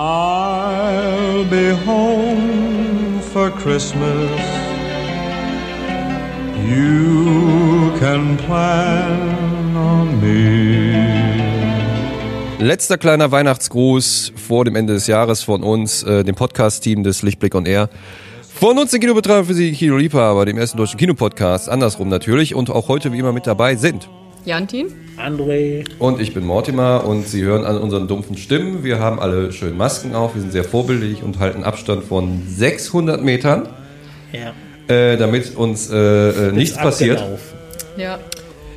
I'll be home for Christmas. You can plan on me. Letzter kleiner Weihnachtsgruß vor dem Ende des Jahres von uns, äh, dem Podcast-Team des Lichtblick on Air. Von uns den Kinobetreiber für Sie, Kinoliebhaber, dem ersten deutschen Kinopodcast, andersrum natürlich. Und auch heute wie immer mit dabei sind Jantin? André. Und ich bin Mortimer und Sie hören an unseren dumpfen Stimmen. Wir haben alle schön Masken auf, wir sind sehr vorbildlich und halten Abstand von 600 Metern, Ja. äh, damit uns äh, äh, nichts passiert. Ja.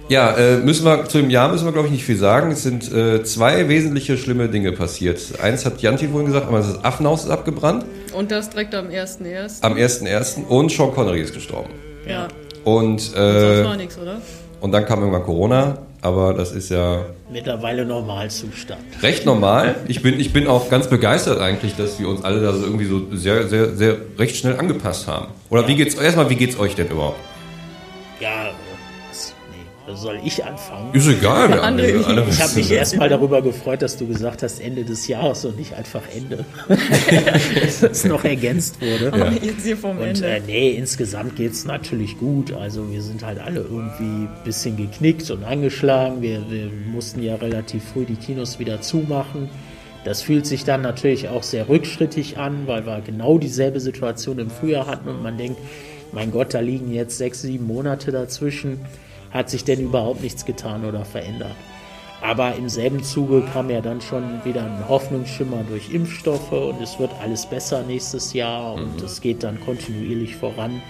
Ja, äh, müssen wir zu dem Jahr müssen wir glaube ich nicht viel sagen. Es sind äh, zwei wesentliche schlimme Dinge passiert. Eins hat Janti vorhin gesagt, aber das Affenhaus ist abgebrannt Und das direkt am 1.1. am 1.1. und Sean Connery ist gestorben. Ja. Und, Sonst äh, war nichts, oder? Und dann kam irgendwann Corona, aber das ist ja Mittlerweile Normalzustand. recht normal. Ich bin, ich bin auch ganz begeistert eigentlich, dass wir uns alle da so irgendwie so sehr, sehr, sehr recht schnell angepasst haben. Oder wie geht's, erstmal, wie geht's euch denn überhaupt? Soll ich anfangen. Ist egal, wir alle, André. alle Ich habe mich erstmal darüber gefreut, dass du gesagt hast Ende des Jahres und nicht einfach Ende. dass das noch ergänzt wurde. Aber jetzt hier vom Und Ende. äh, nee, insgesamt geht es natürlich gut. Also wir sind halt alle irgendwie ein bisschen geknickt und angeschlagen. Wir, wir mussten ja relativ früh die Kinos wieder zumachen. Das fühlt sich dann natürlich auch sehr rückschrittig an, weil wir genau dieselbe Situation im Frühjahr hatten und man denkt, mein Gott, da liegen jetzt sechs, sieben Monate dazwischen. Hat sich denn überhaupt nichts getan oder verändert? Aber im selben Zuge kam ja dann schon wieder ein Hoffnungsschimmer durch Impfstoffe und es wird alles besser nächstes Jahr und es geht dann kontinuierlich voran.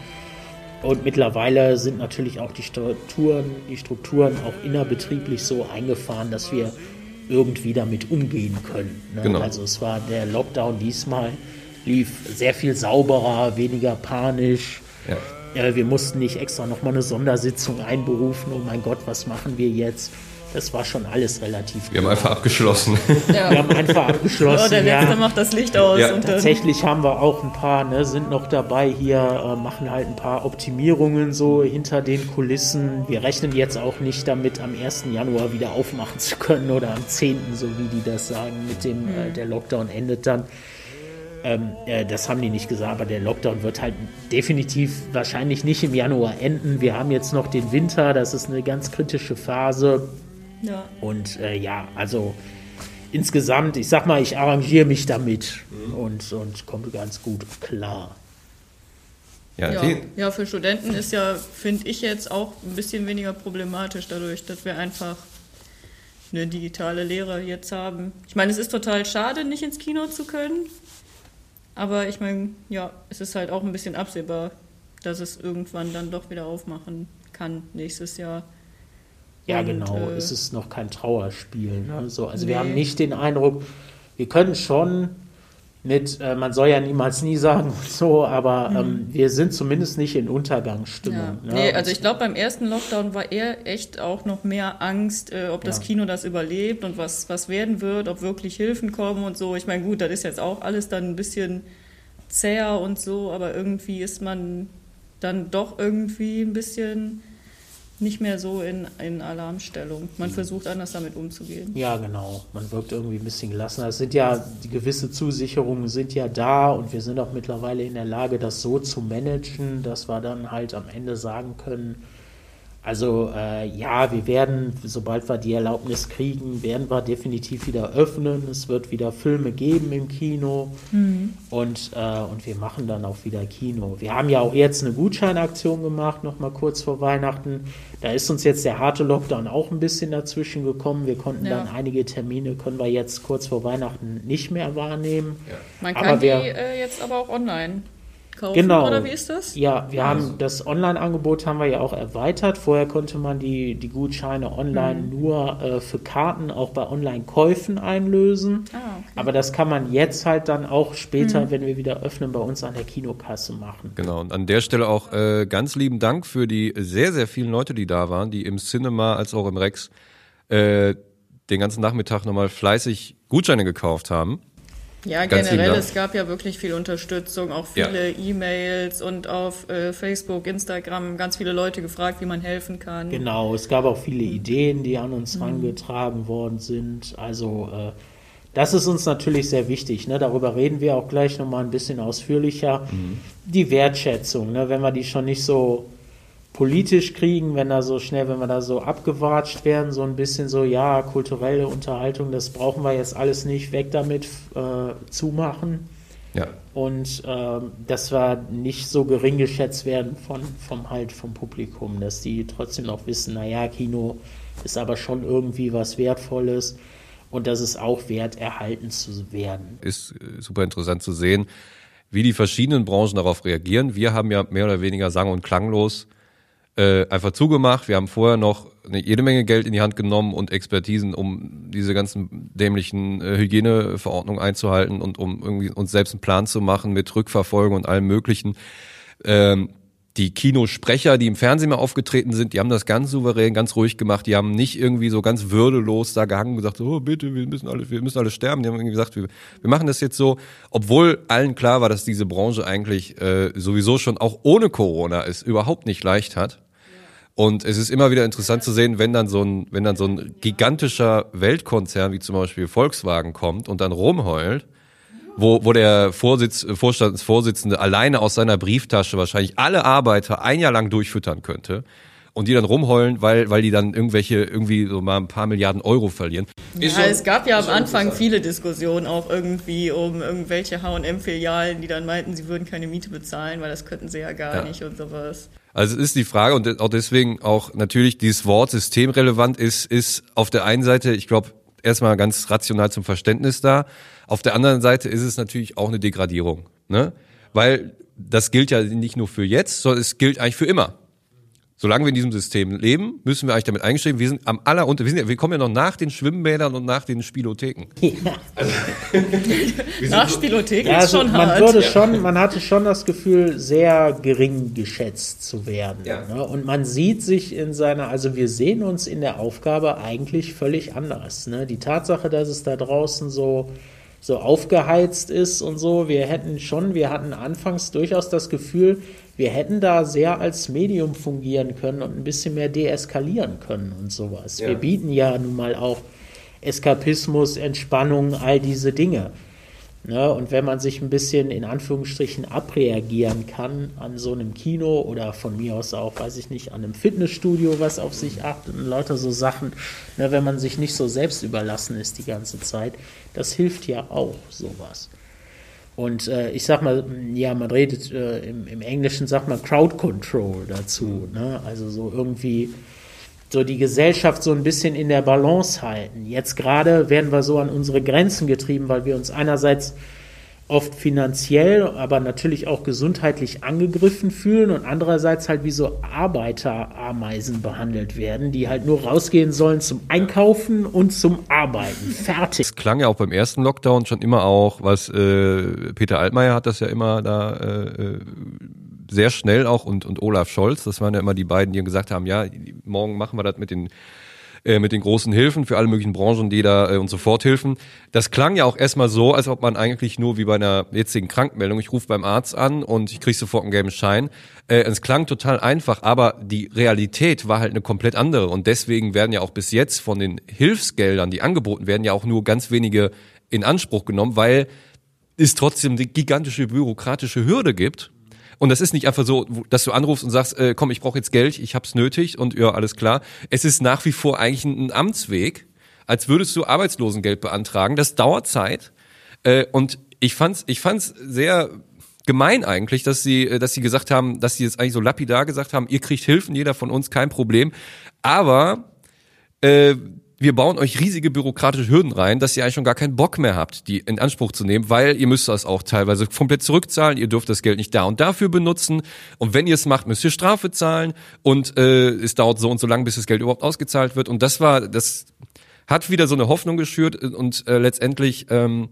Und mittlerweile sind natürlich auch die Strukturen, die Strukturen auch innerbetrieblich so eingefahren, dass wir irgendwie damit umgehen können. Ne? Genau. Also es war der Lockdown diesmal lief sehr viel sauberer, weniger panisch. Ja. Äh, wir mussten nicht extra nochmal eine Sondersitzung einberufen. Oh mein Gott, was machen wir jetzt? Das war schon alles relativ Wir haben einfach abgeschlossen. ja. wir haben einfach oh, abgeschlossen. der Letzte ja. macht das Licht aus. Ja. Tatsächlich haben wir auch ein paar, ne, sind noch dabei hier, äh, machen halt ein paar Optimierungen so hinter den Kulissen. Wir rechnen jetzt auch nicht damit, am 1. Januar wieder aufmachen zu können oder am 10., so wie die das sagen, mit dem, äh, der Lockdown endet dann. Ähm, äh, das haben die nicht gesagt, aber der Lockdown wird halt definitiv wahrscheinlich nicht im Januar enden. Wir haben jetzt noch den Winter, das ist eine ganz kritische Phase. ja. Und äh, ja, also insgesamt, ich sag mal, ich arrangiere mich damit und, und komme ganz gut klar. Ja, Ja. ja, für Studenten ist ja, finde ich jetzt auch ein bisschen weniger problematisch dadurch, dass wir einfach eine digitale Lehre jetzt haben. Ich meine, es ist total schade, nicht ins Kino zu können. Aber ich meine, ja, es ist halt auch ein bisschen absehbar, dass es irgendwann dann doch wieder aufmachen kann nächstes Jahr. Ja, Und, genau. äh, es ist noch kein Trauerspiel. Ne? So, also Nee. wir haben nicht den Eindruck, wir können schon mit, äh, man soll ja niemals nie sagen und so, aber ähm, wir sind zumindest nicht in Ja. Untergangsstimmung. Ne? Nee, also ich glaube, beim ersten Lockdown war eher echt auch noch mehr Angst, äh, ob das Ja. Kino das überlebt und was, was werden wird, ob wirklich Hilfen kommen und so. Ich meine, gut, das ist jetzt auch alles dann ein bisschen zäher und so, aber irgendwie ist man dann doch irgendwie ein bisschen nicht mehr so in, in Alarmstellung. Man Mhm. versucht anders damit umzugehen. Ja, genau. Man wirkt irgendwie ein bisschen gelassener. Es sind ja, die gewisse Zusicherungen sind ja da und wir sind auch mittlerweile in der Lage, das so zu managen, dass wir dann halt am Ende sagen können, also äh, ja, wir werden, sobald wir die Erlaubnis kriegen, werden wir definitiv wieder öffnen. Es wird wieder Filme geben im Kino und, äh, und wir machen dann auch wieder Kino. Wir haben ja auch jetzt eine Gutscheinaktion gemacht, noch mal kurz vor Weihnachten. Da ist uns jetzt der harte Lockdown auch ein bisschen dazwischen gekommen. Wir konnten Ja. dann einige Termine, können wir jetzt kurz vor Weihnachten nicht mehr wahrnehmen. Man Aber kann die wir- äh, jetzt aber auch online kaufen, Genau. oder wie ist das? Ja, wir haben das Online-Angebot haben wir ja auch erweitert. Vorher konnte man die, die Gutscheine online nur äh, für Karten auch bei Online-Käufen einlösen. Ah, okay. Aber das kann man jetzt halt dann auch später, wenn wir wieder öffnen, bei uns an der Kinokasse machen. Genau, und an der Stelle auch äh, ganz lieben Dank für die sehr, sehr vielen Leute, die da waren, die im Cinema als auch im Rex äh, den ganzen Nachmittag nochmal fleißig Gutscheine gekauft haben. Ja, Ganz lieben generell, es gab ja wirklich viel Unterstützung, auch Ja. viele E-Mails und auf äh, Facebook, Instagram ganz viele Leute gefragt, wie man helfen kann. Genau, es gab auch viele Ideen, die an uns herangetragen worden sind. Also äh, das ist uns natürlich sehr wichtig. Ne? Darüber reden wir auch gleich nochmal ein bisschen ausführlicher. Die Wertschätzung, ne? wenn wir die schon nicht so politisch kriegen, wenn da so schnell, wenn wir da so abgewatscht werden, so ein bisschen so, ja, kulturelle Unterhaltung, das brauchen wir jetzt alles nicht, weg damit, äh, zumachen. Ja. Und ähm, dass wir nicht so gering geschätzt werden von, vom halt vom Publikum, dass die trotzdem noch wissen, naja, Kino ist aber schon irgendwie was Wertvolles und dass es auch wert, erhalten zu werden. Ist äh, super interessant zu sehen, wie die verschiedenen Branchen darauf reagieren. Wir haben ja mehr oder weniger sang- und klanglos äh, einfach zugemacht. Wir haben vorher noch eine, jede Menge Geld in die Hand genommen und Expertisen, um diese ganzen dämlichen äh, Hygieneverordnungen einzuhalten und um irgendwie uns selbst einen Plan zu machen mit Rückverfolgung und allem Möglichen. Ähm, die Kinosprecher, die im Fernsehen mal aufgetreten sind, die haben das ganz souverän, ganz ruhig gemacht. Die haben nicht irgendwie so ganz würdelos da gehangen und gesagt, oh bitte, wir müssen alle, wir müssen alle sterben. Die haben irgendwie gesagt, wir, wir machen das jetzt so, obwohl allen klar war, dass diese Branche eigentlich äh, sowieso schon auch ohne Corona es überhaupt nicht leicht hat. Und es ist immer wieder interessant zu sehen, wenn dann so ein, wenn dann so ein gigantischer Weltkonzern wie zum Beispiel Volkswagen kommt und dann rumheult, wo, wo der Vorsitz, Vorstandsvorsitzende alleine aus seiner Brieftasche wahrscheinlich alle Arbeiter ein Jahr lang durchfüttern könnte und die dann rumheulen, weil, weil die dann irgendwelche, irgendwie so mal ein paar Milliarden Euro verlieren. Ja, schon- es gab ja am Anfang viele Diskussionen auch irgendwie um irgendwelche H&M-Filialen, die dann meinten, sie würden keine Miete bezahlen, weil das könnten sie ja gar Ja. nicht und sowas. Also es ist die Frage und auch deswegen auch natürlich dieses Wort systemrelevant ist, ist auf der einen Seite, ich glaube, erstmal ganz rational zum Verständnis da. Auf der anderen Seite ist es natürlich auch eine Degradierung, ne? Weil das gilt ja nicht nur für jetzt, sondern es gilt eigentlich für immer. Solange wir in diesem System leben, müssen wir eigentlich damit eingeschrieben, wir sind am aller unter, wir, sind ja, wir kommen ja noch nach den Schwimmbädern und nach den Spielotheken. Nach Spielothek Ja, ist also schon man hart. würde schon, man hatte schon das Gefühl, sehr gering geschätzt zu werden. Ja. Ne? Und man sieht sich in seiner, also wir sehen uns in der Aufgabe eigentlich völlig anders. Ne? Die Tatsache, dass es da draußen so so aufgeheizt ist und so, wir hätten schon, wir hatten anfangs durchaus das Gefühl, wir hätten da sehr als Medium fungieren können und ein bisschen mehr deeskalieren können und sowas. Ja. Wir bieten ja nun mal auch Eskapismus, Entspannung, all diese Dinge. Ne, und wenn man sich ein bisschen in Anführungsstrichen abreagieren kann an so einem Kino oder von mir aus auch, weiß ich nicht, an einem Fitnessstudio, was auf sich achtet und lauter so Sachen, ne, wenn man sich nicht so selbst überlassen ist die ganze Zeit, das hilft ja auch sowas. Und äh, ich sag mal, ja, man redet äh, im, im Englischen, sagt man Crowd Control dazu. Ne? Also so irgendwie so die Gesellschaft so ein bisschen in der Balance halten. Jetzt gerade werden wir so an unsere Grenzen getrieben, weil wir uns einerseits oft finanziell, aber natürlich auch gesundheitlich angegriffen fühlen und andererseits halt wie so Arbeiterameisen behandelt werden, die halt nur rausgehen sollen zum Einkaufen und zum Arbeiten. Fertig. Es klang ja auch beim ersten Lockdown schon immer auch, was äh, Peter Altmaier hat das ja immer da äh, äh, sehr schnell auch und, und Olaf Scholz, das waren ja immer die beiden, die gesagt haben, ja, morgen machen wir das mit den äh, mit den großen Hilfen für alle möglichen Branchen, die da äh, uns sofort helfen. Das klang ja auch erstmal so, als ob man eigentlich nur wie bei einer jetzigen Krankmeldung, ich rufe beim Arzt an und ich kriege sofort einen gelben Schein. Äh, es klang total einfach, aber die Realität war halt eine komplett andere und deswegen werden ja auch bis jetzt von den Hilfsgeldern, die angeboten werden, ja auch nur ganz wenige in Anspruch genommen, weil es trotzdem die gigantische bürokratische Hürde gibt. Und das ist nicht einfach so, dass du anrufst und sagst, äh, komm, ich brauche jetzt Geld, ich hab's nötig und ja, alles klar. Es ist nach wie vor eigentlich ein, ein Amtsweg, als würdest du Arbeitslosengeld beantragen. Das dauert Zeit. Äh, und ich fand's, ich fand's sehr gemein eigentlich, dass sie, äh, dass sie gesagt haben, dass sie jetzt eigentlich so lapidar gesagt haben, ihr kriegt Hilfen, jeder von uns, kein Problem. Aber äh, wir bauen euch riesige bürokratische Hürden rein, dass ihr eigentlich schon gar keinen Bock mehr habt, die in Anspruch zu nehmen, weil ihr müsst das auch teilweise komplett zurückzahlen, ihr dürft das Geld nicht da und dafür benutzen. Und wenn ihr es macht, müsst ihr Strafe zahlen. Und äh, es dauert so und so lang, bis das Geld überhaupt ausgezahlt wird. Und das war, das hat wieder so eine Hoffnung geschürt. Und äh, letztendlich, ähm,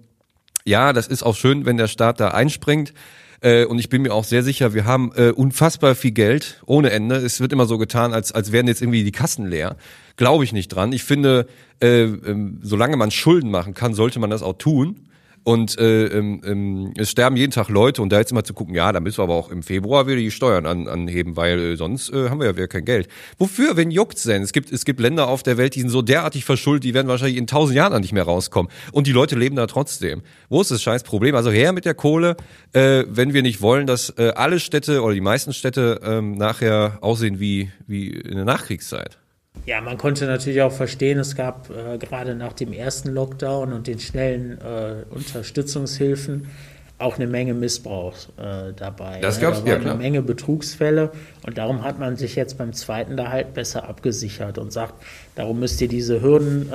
ja, das ist auch schön, wenn der Staat da einspringt. Äh, und ich bin mir auch sehr sicher, wir haben äh, unfassbar viel Geld ohne Ende. Es wird immer so getan, als, als wären jetzt irgendwie die Kassen leer. Glaube ich nicht dran. Ich finde, äh, ähm, solange man Schulden machen kann, sollte man das auch tun. Und äh, ähm, ähm, es sterben jeden Tag Leute und da jetzt immer zu gucken, ja, da müssen wir aber auch im Februar wieder die Steuern an, anheben, weil äh, sonst äh, haben wir ja wieder kein Geld. Wofür? Wen juckt's denn? Es gibt, es gibt Länder auf der Welt, die sind so derartig verschuldet, die werden wahrscheinlich in tausend Jahren nicht mehr rauskommen. Und die Leute leben da trotzdem. Wo ist das scheiß Problem? Also her mit der Kohle, äh, wenn wir nicht wollen, dass äh, alle Städte oder die meisten Städte ähm, nachher aussehen wie, wie in der Nachkriegszeit. Ja, man konnte natürlich auch verstehen, es gab äh, gerade nach dem ersten Lockdown und den schnellen äh, Unterstützungshilfen auch eine Menge Missbrauch äh, dabei. Das gab's, da ja, klar. eine Menge Betrugsfälle und darum hat man sich jetzt beim zweiten da halt besser abgesichert und sagt, darum müsst ihr diese Hürden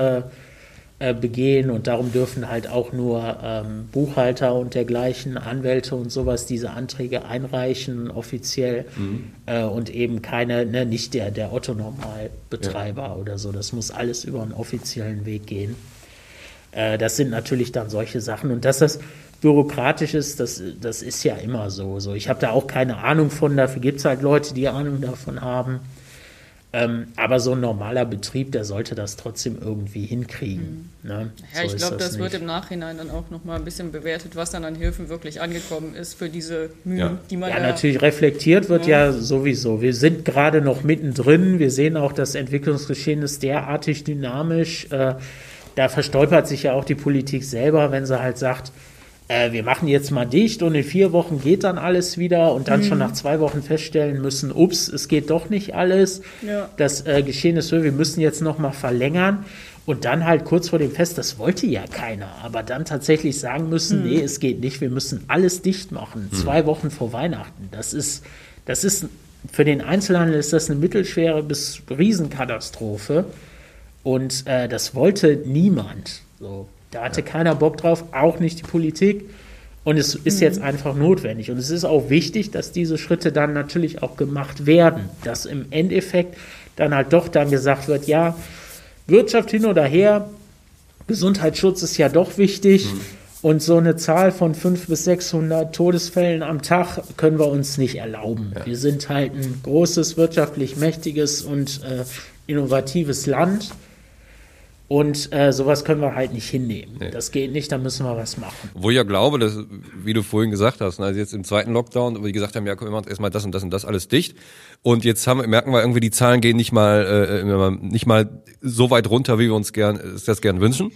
äh, begehen und darum dürfen halt auch nur ähm, Buchhalter und dergleichen, Anwälte und sowas diese Anträge einreichen offiziell Mhm. äh, und eben keine, ne, nicht der, der Otto-Normalbetreiber oder so. Das muss alles über einen offiziellen Weg gehen. Äh, das sind natürlich dann solche Sachen und dass das bürokratisch ist, das, das ist ja immer so. so. Ich habe da auch keine Ahnung von, dafür gibt es halt Leute, die Ahnung davon haben. Ähm, aber so ein normaler Betrieb, der sollte das trotzdem irgendwie hinkriegen. Ne? Mhm. Ja, so ich glaube, das, wird nicht. im Nachhinein dann auch nochmal ein bisschen bewertet, was dann an Hilfen wirklich angekommen ist für diese Mühen, Ja. die man Ja, natürlich reflektiert wird ja. sowieso. Wir sind gerade noch mittendrin. Wir sehen auch, das Entwicklungsgeschehen ist derartig dynamisch. Äh, da verstolpert sich ja auch die Politik selber, wenn sie halt sagt, äh, wir machen jetzt mal dicht und in vier Wochen geht dann alles wieder und dann schon nach zwei Wochen feststellen müssen, ups, es geht doch nicht alles. Ja. Das äh, Geschehen ist so, wir müssen jetzt noch mal verlängern. Und dann halt kurz vor dem Fest, das wollte ja keiner, aber dann tatsächlich sagen müssen, nee, es geht nicht, wir müssen alles dicht machen, zwei Wochen vor Weihnachten. Das ist, das ist, für den Einzelhandel ist das eine mittelschwere bis Riesenkatastrophe. Und äh, das wollte niemand. So, da hatte keiner Bock drauf, auch nicht die Politik. Und es ist jetzt einfach notwendig. Und es ist auch wichtig, dass diese Schritte dann natürlich auch gemacht werden. Dass im Endeffekt dann halt doch dann gesagt wird, ja, Wirtschaft hin oder her, Gesundheitsschutz ist ja doch wichtig. Und so eine Zahl von 500 bis 600 Todesfällen am Tag können wir uns nicht erlauben. Wir sind halt ein großes, wirtschaftlich mächtiges und äh, innovatives Land. Und äh, sowas können wir halt nicht hinnehmen. Das geht nicht, da müssen wir was machen. Wo ich ja glaube, dass, wie du vorhin gesagt hast, ne, also jetzt im zweiten Lockdown, wo die gesagt haben, ja, komm, wir machen erstmal das und das und das alles dicht. Und jetzt haben, merken wir irgendwie, die Zahlen gehen nicht mal, äh, immer nicht mal so weit runter, wie wir uns gern, äh, das gern wünschen.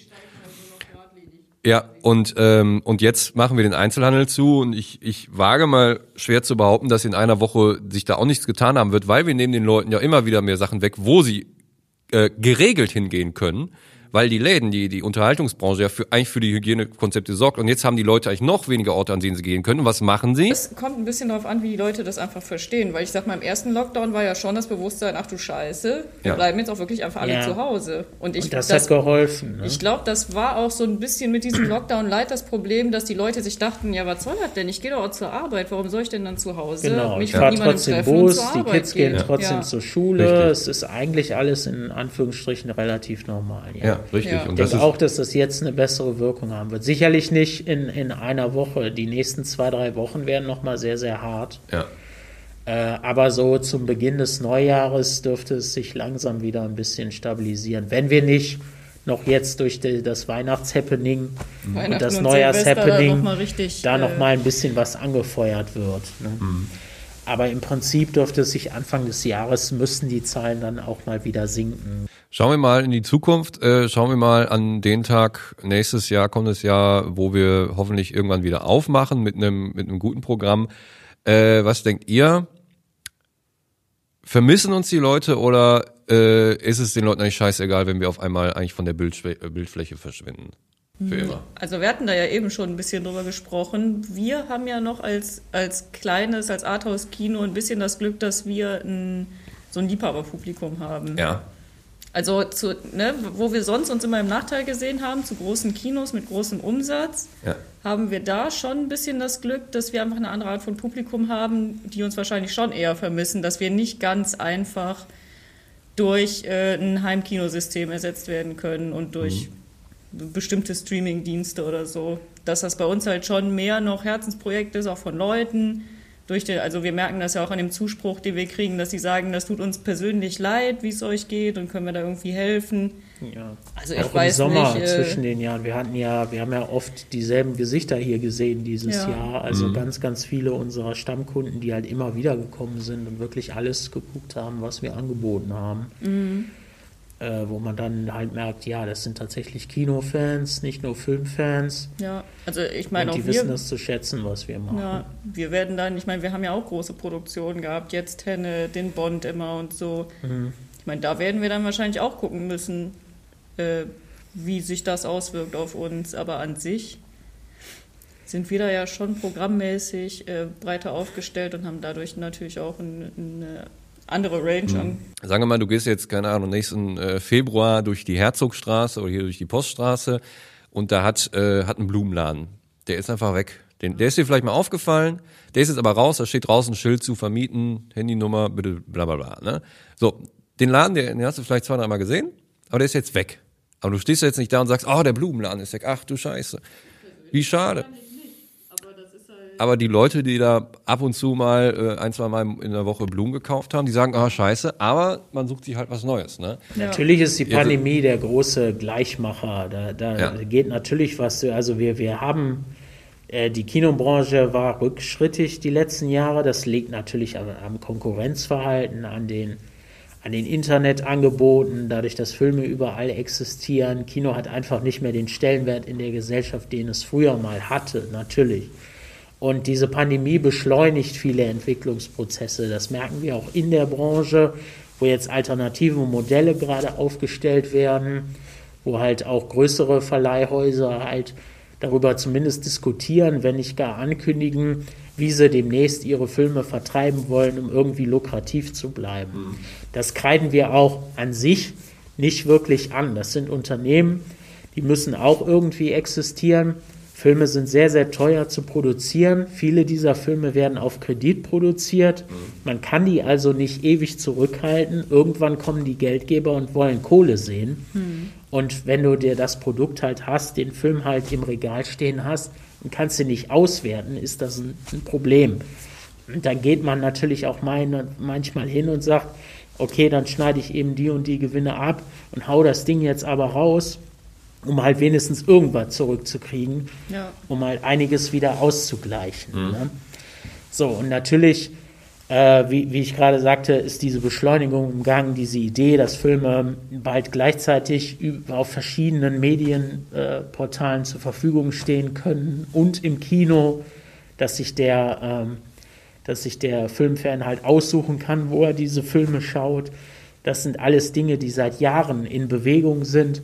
Ja, und, ähm, und jetzt machen wir den Einzelhandel zu und ich, ich wage mal schwer zu behaupten, dass in einer Woche sich da auch nichts getan haben wird, weil wir nehmen den Leuten ja immer wieder mehr Sachen weg, wo sie äh, geregelt hingehen können, weil die Läden, die, die Unterhaltungsbranche ja für, eigentlich für die Hygienekonzepte sorgt und jetzt haben die Leute eigentlich noch weniger Orte, an denen sie gehen können. Und was machen sie? Es kommt ein bisschen darauf an, wie die Leute das einfach verstehen. Weil ich sag mal, im ersten Lockdown war ja schon das Bewusstsein, ach du Scheiße, wir Ja. bleiben jetzt auch wirklich einfach alle Ja. zu Hause. Und ich, Und das, hat geholfen. Ne? ich glaube, das war auch so ein bisschen mit diesem Lockdown leid das Problem, dass die Leute sich dachten, ja, was soll das denn? Ich gehe doch auch zur Arbeit, warum soll ich denn dann zu Hause Genau, mich ich fahre niemandem trotzdem treffen Bus, zur die Arbeit Kids gehen gehen? trotzdem ja. zur Schule. Richtig. Es ist eigentlich alles in Anführungsstrichen relativ normal. Ja. Ja, richtig. Ja. Und Ich das denke ist, auch, dass das jetzt eine bessere Wirkung haben wird. Sicherlich nicht in, in einer Woche. Die nächsten zwei, drei Wochen werden nochmal sehr, sehr hart. ja. Äh, aber so zum Beginn des Neujahres dürfte es sich langsam wieder ein bisschen stabilisieren. Wenn wir nicht noch jetzt durch die, das Weihnachtshappening und Weihnachten das und Silvester Neujahrshappening da noch mal richtig, da äh, noch mal ein bisschen was angefeuert wird. Ne? Aber im Prinzip dürfte es sich Anfang des Jahres müssen die Zahlen dann auch mal wieder sinken. Schauen wir mal in die Zukunft. Äh, schauen wir mal an den Tag nächstes Jahr, kommendes Jahr, wo wir hoffentlich irgendwann wieder aufmachen mit einem mit einem guten Programm. Äh, was denkt ihr? Vermissen uns die Leute oder äh, ist es den Leuten eigentlich scheißegal, wenn wir auf einmal eigentlich von der Bildfläche verschwinden? Für immer. Also wir hatten da ja eben schon ein bisschen drüber gesprochen. Wir haben ja noch als, als kleines, als Arthouse-Kino ein bisschen das Glück, dass wir ein, so ein Liebhaberpublikum haben. Ja. Also zu, ne, wo wir sonst uns immer im Nachteil gesehen haben, zu großen Kinos mit großem Umsatz, Ja. haben wir da schon ein bisschen das Glück, dass wir einfach eine andere Art von Publikum haben, die uns wahrscheinlich schon eher vermissen, dass wir nicht ganz einfach durch äh, ein Heimkinosystem ersetzt werden können und durch bestimmte Streaming-Dienste oder so. Dass das bei uns halt schon mehr noch Herzensprojekt ist, auch von Leuten, durch den, also wir merken das ja auch an dem Zuspruch, den wir kriegen, dass sie sagen, das tut uns persönlich leid, wie es euch geht und können wir da irgendwie helfen. Ja. Also ich auch weiß im Sommer nicht, äh, zwischen den Jahren. Wir hatten ja, wir haben ja oft dieselben Gesichter hier gesehen dieses Ja. Jahr. Also ganz, ganz viele unserer Stammkunden, die halt immer wieder gekommen sind und wirklich alles geguckt haben, was wir angeboten haben. Mhm. Äh, wo man dann halt merkt, ja, das sind tatsächlich Kinofans, nicht nur Filmfans. Ja, also ich meine auch die wir, wissen das zu schätzen, was wir machen. ja, wir werden dann, ich meine, wir haben ja auch große Produktionen gehabt, jetzt Henne, den Bond immer und so. Mhm. Ich meine, da werden wir dann wahrscheinlich auch gucken müssen, äh, wie sich das auswirkt auf uns, aber an sich sind wir da ja schon programmmäßig äh, breiter aufgestellt und haben dadurch natürlich auch ein, eine andere Range an. Sagen wir mal, du gehst jetzt, keine Ahnung, nächsten äh, Februar durch die Herzogstraße oder hier durch die Poststraße und da hat, äh, hat ein Blumenladen. Der ist einfach weg. Den, der ist dir vielleicht mal aufgefallen, der ist jetzt aber raus, da steht draußen Schild zu vermieten, Handynummer, bitte bla bla bla. Ne? So, den Laden, den, den hast du vielleicht zwei, dreimal gesehen, aber der ist jetzt weg. Aber du stehst jetzt nicht da und sagst, oh, der Blumenladen ist weg, ach du Scheiße. Wie schade. Aber die Leute, die da ab und zu mal äh, ein, zwei Mal in der Woche Blumen gekauft haben, die sagen, ah, scheiße, aber man sucht sich halt was Neues. Ne? Ja. Natürlich ist die Pandemie der große Gleichmacher. Da, da Ja. geht natürlich was. Also wir, wir haben, äh, die Kinobranche war rückschrittig die letzten Jahre. Das liegt natürlich am, am Konkurrenzverhalten, an den, an den Internetangeboten, dadurch, dass Filme überall existieren. Kino hat einfach nicht mehr den Stellenwert in der Gesellschaft, den es früher mal hatte, natürlich. Und diese Pandemie beschleunigt viele Entwicklungsprozesse. Das merken wir auch in der Branche, wo jetzt alternative Modelle gerade aufgestellt werden, wo halt auch größere Verleihhäuser halt darüber zumindest diskutieren, wenn nicht gar ankündigen, wie sie demnächst ihre Filme vertreiben wollen, um irgendwie lukrativ zu bleiben. Das kreiden wir auch an sich nicht wirklich an. Das sind Unternehmen, die müssen auch irgendwie existieren. Filme sind sehr, sehr teuer zu produzieren. Viele dieser Filme werden auf Kredit produziert. Man kann die also nicht ewig zurückhalten. Irgendwann kommen die Geldgeber und wollen Kohle sehen. Und wenn du dir das Produkt halt hast, den Film halt im Regal stehen hast und kannst ihn nicht auswerten, ist das ein, ein Problem. Und dann geht man natürlich auch mein, manchmal hin und sagt, okay, dann schneide ich eben die und die Gewinne ab und hau das Ding jetzt aber raus, um halt wenigstens irgendwas zurückzukriegen, Ja. um halt einiges wieder auszugleichen. Ne? So, und natürlich, äh, wie, wie ich gerade sagte, ist diese Beschleunigung im Gang, diese Idee, dass Filme bald gleichzeitig auf verschiedenen Medienportalen äh, Portalen zur Verfügung stehen können und im Kino, dass sich der, ähm, dass sich der Filmfan halt aussuchen kann, wo er diese Filme schaut. Das sind alles Dinge, die seit Jahren in Bewegung sind.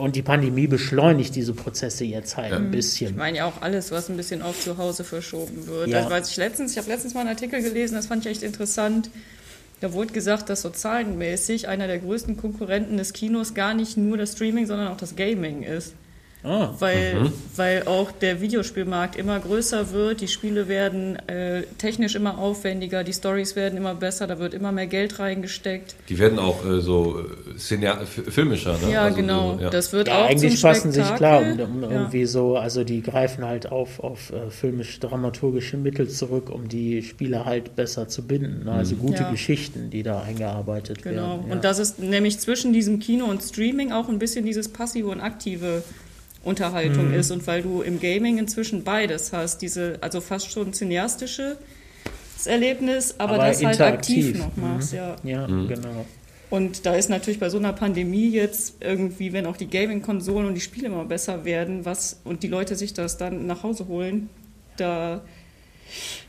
Und die Pandemie beschleunigt diese Prozesse jetzt halt ein Ich bisschen. meine ja auch alles, was ein bisschen auf zu Hause verschoben wird. Ja. Also, weiß ich letztens, ich habe letztens mal einen Artikel gelesen, das fand ich echt interessant. Da wurde gesagt, dass so zahlenmäßig einer der größten Konkurrenten des Kinos gar nicht nur das Streaming, sondern auch das Gaming ist. Ah, Weil, weil auch der Videospielmarkt immer größer wird, die Spiele werden äh, technisch immer aufwendiger, die Stories werden immer besser, da wird immer mehr Geld reingesteckt. Die werden auch äh, so äh, filmischer, ne? Ja, Also genau. So, ja. Das wird Ja, auch eigentlich zum passen sich klar um, um Ja. irgendwie so, also die greifen halt auf, auf äh, filmisch-dramaturgische Mittel zurück, um die Spieler halt besser zu binden. ne? Also gute Ja. Geschichten, die da eingearbeitet Genau. werden. ja. Und das ist nämlich zwischen diesem Kino und Streaming auch ein bisschen dieses passive und aktive Unterhaltung Mhm. ist. Und weil du im Gaming inzwischen beides hast, diese, also fast schon cineastische Erlebnis, aber, Aber das halt aktiv noch machst, Mhm. ja. ja, genau. Und da ist natürlich bei so einer Pandemie jetzt irgendwie, wenn auch die Gaming-Konsolen und die Spiele immer besser werden, was und die Leute sich das dann nach Hause holen, da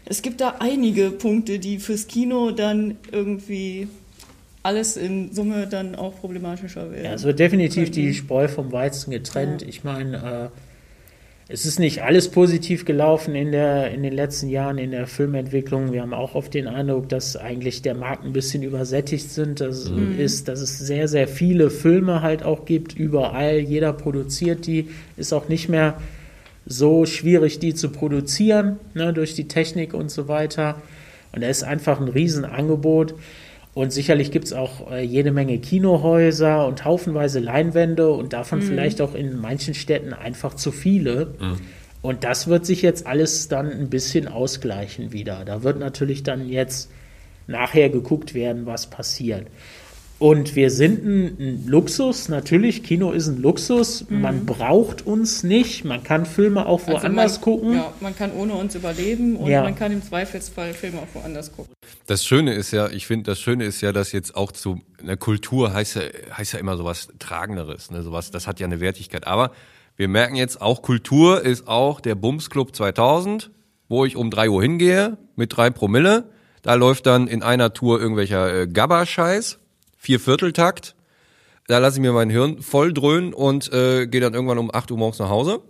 es gibt da einige Punkte, die fürs Kino dann irgendwie alles in Summe dann auch problematischer werden. Ja, es wird definitiv die Spreu vom Weizen getrennt. Ich meine, äh, es ist nicht alles positiv gelaufen in, der, in den letzten Jahren in der Filmentwicklung. Wir haben auch oft den Eindruck, dass eigentlich der Markt ein bisschen übersättigt sind. Das Mhm. ist, dass es sehr, sehr viele Filme halt auch gibt, überall. Jeder produziert die. Ist auch nicht mehr so schwierig, die zu produzieren, ne, durch die Technik und so weiter. Und da ist einfach ein Riesenangebot. Und sicherlich gibt es auch äh, jede Menge Kinohäuser und haufenweise Leinwände und davon vielleicht auch in manchen Städten einfach zu viele. Und das wird sich jetzt alles dann ein bisschen ausgleichen wieder. Da wird natürlich dann jetzt nachher geguckt werden, was passiert. Und wir sind ein, ein Luxus, natürlich, Kino ist ein Luxus. Man braucht uns nicht. Man kann Filme auch Also woanders man, gucken. Ja, man kann ohne uns überleben und Ja. man kann im Zweifelsfall Filme auch woanders gucken. Das Schöne ist ja, ich finde, das Schöne ist ja, dass jetzt auch zu einer Kultur heißt ja, heißt ja immer sowas Tragenderes, ne, sowas, das hat ja eine Wertigkeit. Aber wir merken jetzt auch, Kultur ist auch der Bumsclub 2000, wo ich um drei Uhr hingehe mit drei Promille. Da läuft dann in einer Tour irgendwelcher äh, Gabba-Scheiß, Viervierteltakt. Da lasse ich mir mein Hirn voll dröhnen und äh, gehe dann irgendwann um 8 Uhr morgens nach Hause.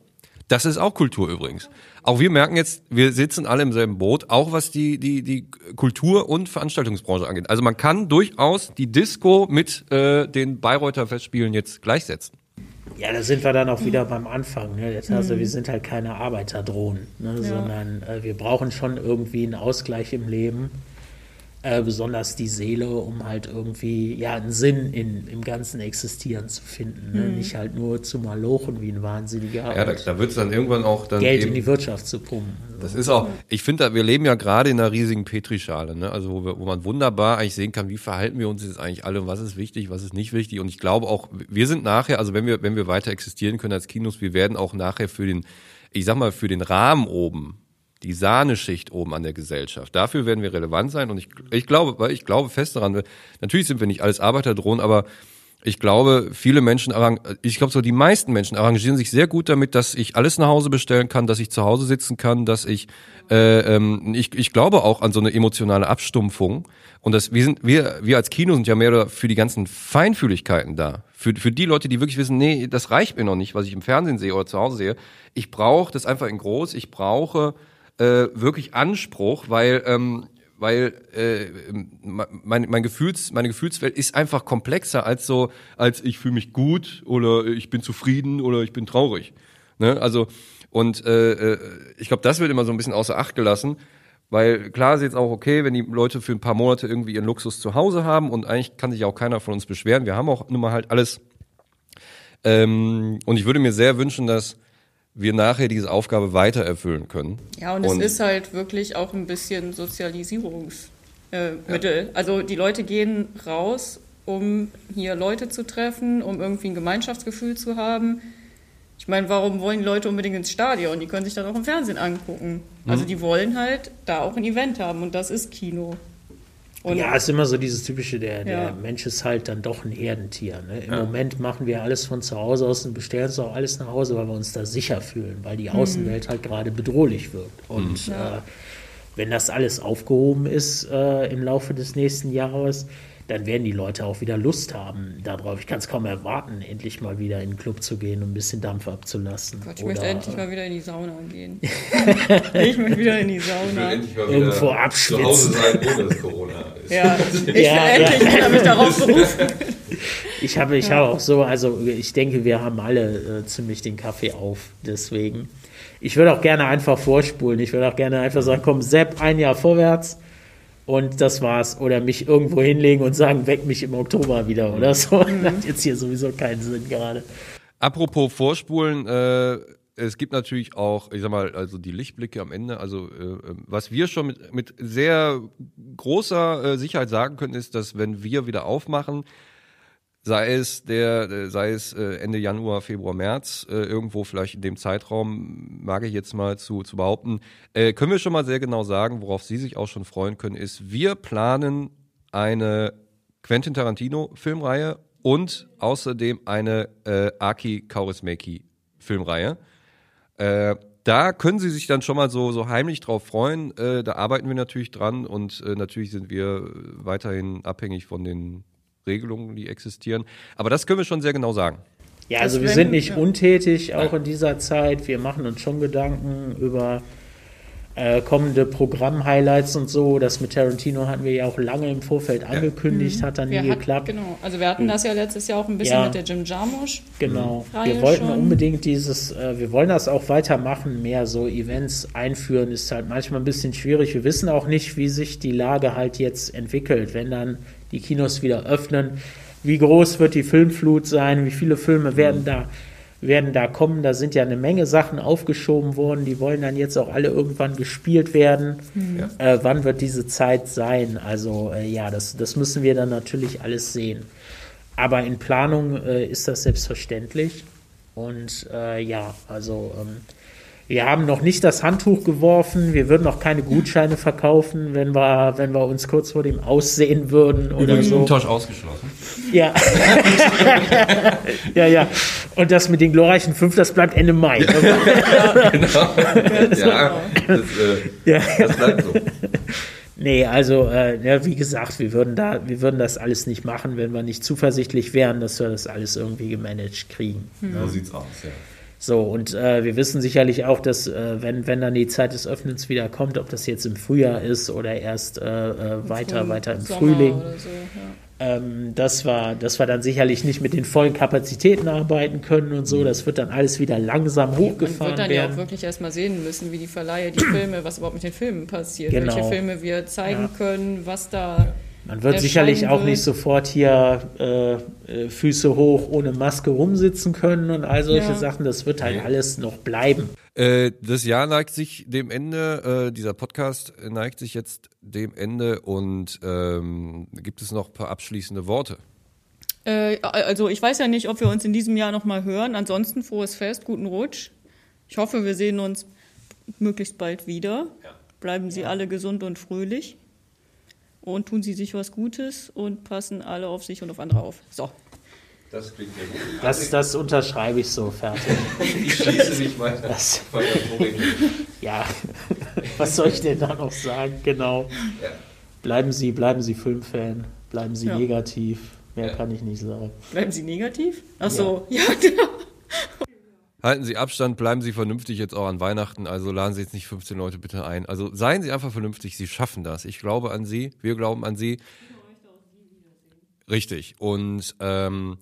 Das ist auch Kultur übrigens. Auch wir merken jetzt, wir sitzen alle im selben Boot, auch was die, die, die Kultur- und Veranstaltungsbranche angeht. Also man kann durchaus die Disco mit äh, den Bayreuther Festspielen jetzt gleichsetzen. Ja, da sind wir dann auch wieder beim Anfang. Ne? Jetzt, Also wir sind halt keine Arbeiterdrohnen, ne? sondern äh, wir brauchen schon irgendwie einen Ausgleich im Leben. Äh, besonders die Seele, um halt irgendwie ja einen Sinn in, im ganzen Existieren zu finden. Ne? Nicht halt nur zu malochen wie ein Wahnsinniger Ja, da, und da wird es dann irgendwann auch dann Geld in eben, die Wirtschaft zu pumpen. Das ist auch, ich finde, wir leben ja gerade in einer riesigen Petrischale, ne? Also wo, wir, wo man wunderbar eigentlich sehen kann, wie verhalten wir uns jetzt eigentlich alle, was ist wichtig, was ist nicht wichtig. Und ich glaube auch, wir sind nachher, also wenn wir, wenn wir weiter existieren können als Kinos, wir werden auch nachher für den, ich sag mal, für den Rahmen oben, die Sahneschicht oben an der Gesellschaft. Dafür werden wir relevant sein. Und ich, ich glaube, weil ich glaube fest daran, natürlich sind wir nicht alles Arbeiterdrohnen, aber ich glaube, viele Menschen, ich glaube so die meisten Menschen arrangieren sich sehr gut damit, dass ich alles nach Hause bestellen kann, dass ich zu Hause sitzen kann, dass ich, äh, ähm, ich, ich glaube auch an so eine emotionale Abstumpfung und dass wir sind, wir, wir als Kino sind ja mehr oder für die ganzen Feinfühligkeiten da. Für, für die Leute, die wirklich wissen, nee, das reicht mir noch nicht, was ich im Fernsehen sehe oder zu Hause sehe. Ich brauche das einfach in groß. Ich brauche äh, wirklich Anspruch, weil ähm, weil äh, mein, mein Gefühls, meine Gefühlswelt ist einfach komplexer als so, als ich fühle mich gut oder ich bin zufrieden oder ich bin traurig. Ne? Also und äh, äh, ich glaube, das wird immer so ein bisschen außer Acht gelassen, weil klar ist jetzt auch okay, wenn die Leute für ein paar Monate irgendwie ihren Luxus zu Hause haben und eigentlich kann sich auch keiner von uns beschweren. Wir haben auch nun mal halt alles. Ähm, und ich würde mir sehr wünschen, dass wir nachher diese Aufgabe weiter erfüllen können. Ja, und, Und- es ist halt wirklich auch ein bisschen Sozialisierungsmittel. Äh, Mittel. Also die Leute gehen raus, um hier Leute zu treffen, um irgendwie ein Gemeinschaftsgefühl zu haben. Ich meine, warum wollen die Leute unbedingt ins Stadion? Die können sich dann auch im Fernsehen angucken. Mhm. Also die wollen halt da auch ein Event haben und das ist Kino. Und ja, ist immer so dieses typische, der, der Ja. Mensch ist halt dann doch ein Herdentier. Ne? Im Moment machen wir alles von zu Hause aus und bestellen uns auch alles nach Hause, weil wir uns da sicher fühlen, weil die Außenwelt halt gerade bedrohlich wirkt. Und Ja. äh, wenn das alles aufgehoben ist äh, im Laufe des nächsten Jahres, dann werden die Leute auch wieder Lust haben darauf. Ich kann es kaum erwarten, endlich mal wieder in den Club zu gehen und ein bisschen Dampf abzulassen. Gott, ich Oder, möchte endlich mal wieder in die Sauna gehen. ich möchte wieder in die Sauna. Irgendwo abschwitzen. sein, ohne dass Corona ist. Ja, ich Ja, will ja. endlich habe mich darauf berufen. Ich habe ich habe auch so, also ich denke, wir haben alle äh, ziemlich den Kaffee auf, deswegen. Ich würde auch gerne einfach vorspulen. Ich würde auch gerne einfach sagen, komm, Sepp, ein Jahr vorwärts und das war's. Oder mich irgendwo hinlegen und sagen, weck mich im Oktober wieder oder so. Hat jetzt hier sowieso keinen Sinn gerade. Apropos Vorspulen, äh, es gibt natürlich auch, ich sag mal, also die Lichtblicke am Ende. Also äh, was wir schon mit, mit sehr großer äh, Sicherheit sagen können, ist, dass wenn wir wieder aufmachen, sei es der, äh, sei es äh, Ende Januar, Februar, März, äh, irgendwo vielleicht in dem Zeitraum, mag ich jetzt mal zu, zu behaupten, können wir schon mal sehr genau sagen, worauf Sie sich auch schon freuen können, ist, wir planen eine Quentin Tarantino Filmreihe und außerdem eine äh, Aki Kaurismäki Filmreihe. Äh, da können Sie sich dann schon mal so, so heimlich drauf freuen. Äh, da arbeiten wir natürlich dran und natürlich sind wir weiterhin abhängig von den Regelungen, die existieren. Aber das können wir schon sehr genau sagen. Ja, also wir sind nicht untätig, auch in dieser Zeit. Wir machen uns schon Gedanken über äh, kommende Programm-Highlights und so. Das mit Tarantino hatten wir ja auch lange im Vorfeld angekündigt, hat dann nie Wir hatten, geklappt. genau. Also wir hatten das ja letztes Jahr auch ein bisschen Ja. mit der Jim Jarmusch. Genau. Reihe Wir wollten schon. unbedingt dieses, äh, wir wollen das auch weitermachen, mehr so Events einführen, ist halt manchmal ein bisschen schwierig. Wir wissen auch nicht, wie sich die Lage halt jetzt entwickelt, wenn dann die Kinos wieder öffnen. Wie groß wird die Filmflut sein? Wie viele Filme werden da werden da kommen. Da sind ja eine Menge Sachen aufgeschoben worden. Die wollen dann jetzt auch alle irgendwann gespielt werden. Äh, wann wird diese Zeit sein? Also äh, ja, das, das müssen wir dann natürlich alles sehen. Aber in Planung äh, ist das selbstverständlich. Und äh, ja, also ähm, wir haben noch nicht das Handtuch geworfen. Wir würden noch keine Gutscheine verkaufen, wenn wir, wenn wir uns kurz vor dem Aussehen würden oder Übrigens so. Umtausch ausgeschlossen. Ja. ja, ja. Und das mit den glorreichen fünf, das bleibt Ende Mai. genau. ja, das, äh, Ja. das bleibt so. Nee, also, äh, ja, wie gesagt, wir würden, da, wir würden das alles nicht machen, wenn wir nicht zuversichtlich wären, dass wir das alles irgendwie gemanagt kriegen. So sieht's aus, ja. So, und äh, wir wissen sicherlich auch, dass, äh, wenn, wenn dann die Zeit des Öffnens wieder kommt, ob das jetzt im Frühjahr ist oder erst äh, äh, weiter, weiter im Sommer Frühling, Oder so, ja. ähm, dass, wir, dass wir dann sicherlich nicht mit den vollen Kapazitäten arbeiten können und so. Das wird dann alles wieder langsam Man hochgefahren wird dann ja auch werden. wirklich erstmal sehen müssen, wie die Verleihe, die Filme, was überhaupt mit den Filmen passiert, Genau. welche Filme wir zeigen Ja. können, was da. Man wird sicherlich auch wird. nicht sofort hier äh, äh, Füße hoch ohne Maske rumsitzen können und all solche Ja. Sachen. Das wird halt alles noch bleiben. Äh, das Jahr neigt sich dem Ende, äh, dieser Podcast neigt sich jetzt dem Ende und ähm, gibt es noch ein paar abschließende Worte? Äh, also ich weiß ja nicht, ob wir uns in diesem Jahr nochmal hören. Ansonsten frohes Fest, guten Rutsch. Ich hoffe, wir sehen uns möglichst bald wieder. Bleiben Sie alle gesund und fröhlich. Und tun Sie sich was Gutes und passen alle auf sich und auf andere auf. So. Das klingt ja gut. Das, das unterschreibe ich so fertig. Ich schließe mich weiter. Das, ja, was soll ich denn da noch sagen? Genau. Ja. Bleiben Sie, bleiben Sie Filmfan, bleiben Sie Ja. negativ. Mehr Ja. kann ich nicht sagen. Bleiben Sie negativ? Ach so, ja, genau. Halten Sie Abstand, bleiben Sie vernünftig jetzt auch an Weihnachten. Also laden Sie jetzt nicht 15 Leute bitte ein. Also seien Sie einfach vernünftig, Sie schaffen das. Ich glaube an Sie, wir glauben an Sie. Richtig. Und ähm,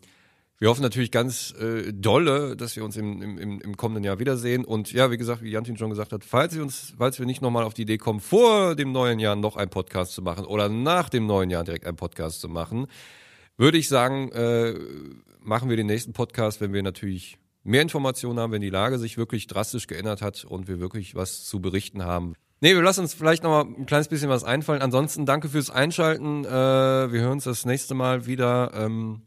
wir hoffen natürlich ganz äh, dolle, dass wir uns im, im, im- kommenden Jahr wiedersehen. Und ja, wie gesagt, wie Jantin schon gesagt hat, falls wir uns, falls wir nicht nochmal auf die Idee kommen, vor dem neuen Jahr noch einen Podcast zu machen oder nach dem neuen Jahr direkt einen Podcast zu machen, würde ich sagen, äh, machen wir den nächsten Podcast, wenn wir natürlich mehr Informationen haben, wenn die Lage sich wirklich drastisch geändert hat und wir wirklich was zu berichten haben. Nee, wir lassen uns vielleicht noch mal ein kleines bisschen was einfallen. Ansonsten danke fürs Einschalten. Äh, wir hören uns das nächste Mal wieder ähm,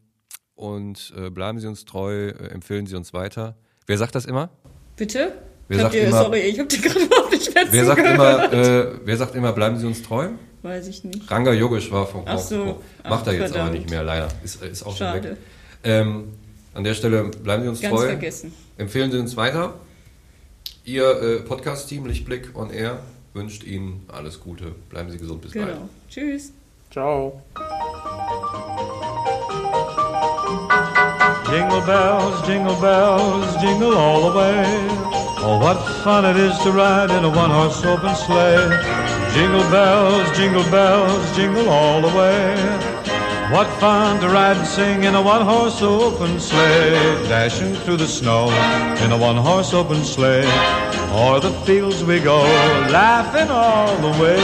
und äh, bleiben Sie uns treu, äh, empfehlen Sie uns weiter. Wer sagt das immer? Bitte? Wer Ich hab sagt dir, immer- sorry, ich habe dir gerade überhaupt nicht mehr Wer sagt zugehört. immer, äh, wer sagt immer, bleiben Sie uns treu? Weiß ich nicht. Ranga Yogesh war vom Ach so. Macht er jetzt aber verdammt. nicht mehr, leider. Ist, ist auch schon Schade. weg. Ähm, an der Stelle bleiben Sie uns Ganz treu. vergessen. Empfehlen Sie uns weiter. Ihr äh, Podcast-Team Lichtblick on Air wünscht Ihnen alles Gute. Bleiben Sie gesund. Bis bald. Genau. Tschüss. Ciao. Jingle bells, jingle bells, jingle all the way. Oh, what fun it is to ride in a one-horse open sleigh. Jingle bells, jingle bells, jingle all the way. What fun to ride and sing in a one-horse open sleigh. Dashing through the snow in a one-horse open sleigh. O'er the fields we go, laughing all the way.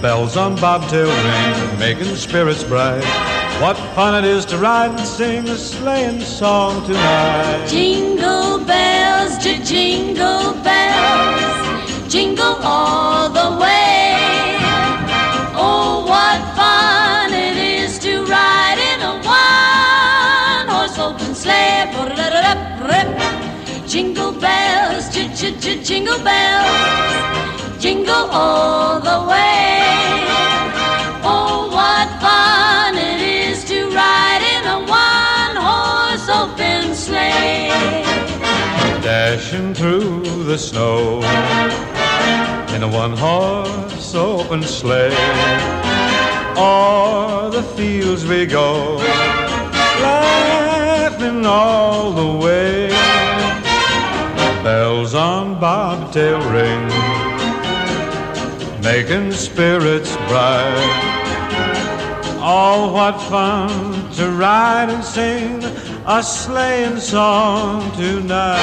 Bells on bobtail ring, making spirits bright. What fun it is to ride and sing a sleighing song tonight. Jingle bells, jingle bells, jingle all jingle bells, jingle all the way. Oh, what fun it is to ride in a one-horse open sleigh. Dashing through the snow in a one-horse open sleigh. O'er the fields we go, laughing all the way. Bells on bobtail ring, making spirits bright. Oh, what fun to ride and sing a sleighing song tonight.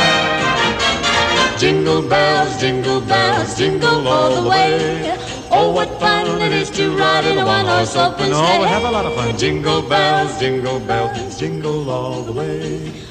Jingle bells, jingle bells, jingle all the way. Oh, what fun it is to ride in a one-horse open sleigh. Oh, we have a lot of fun. Jingle bells, jingle bells, jingle all the way.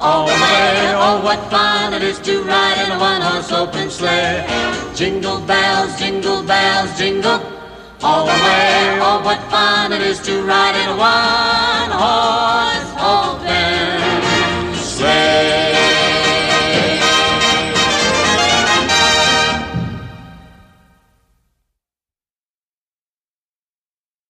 the way. Oh, what fun it is to ride in a one-horse open sleigh. Jingle bells, jingle bells, jingle all the way. Oh, what fun it is to ride in a one-horse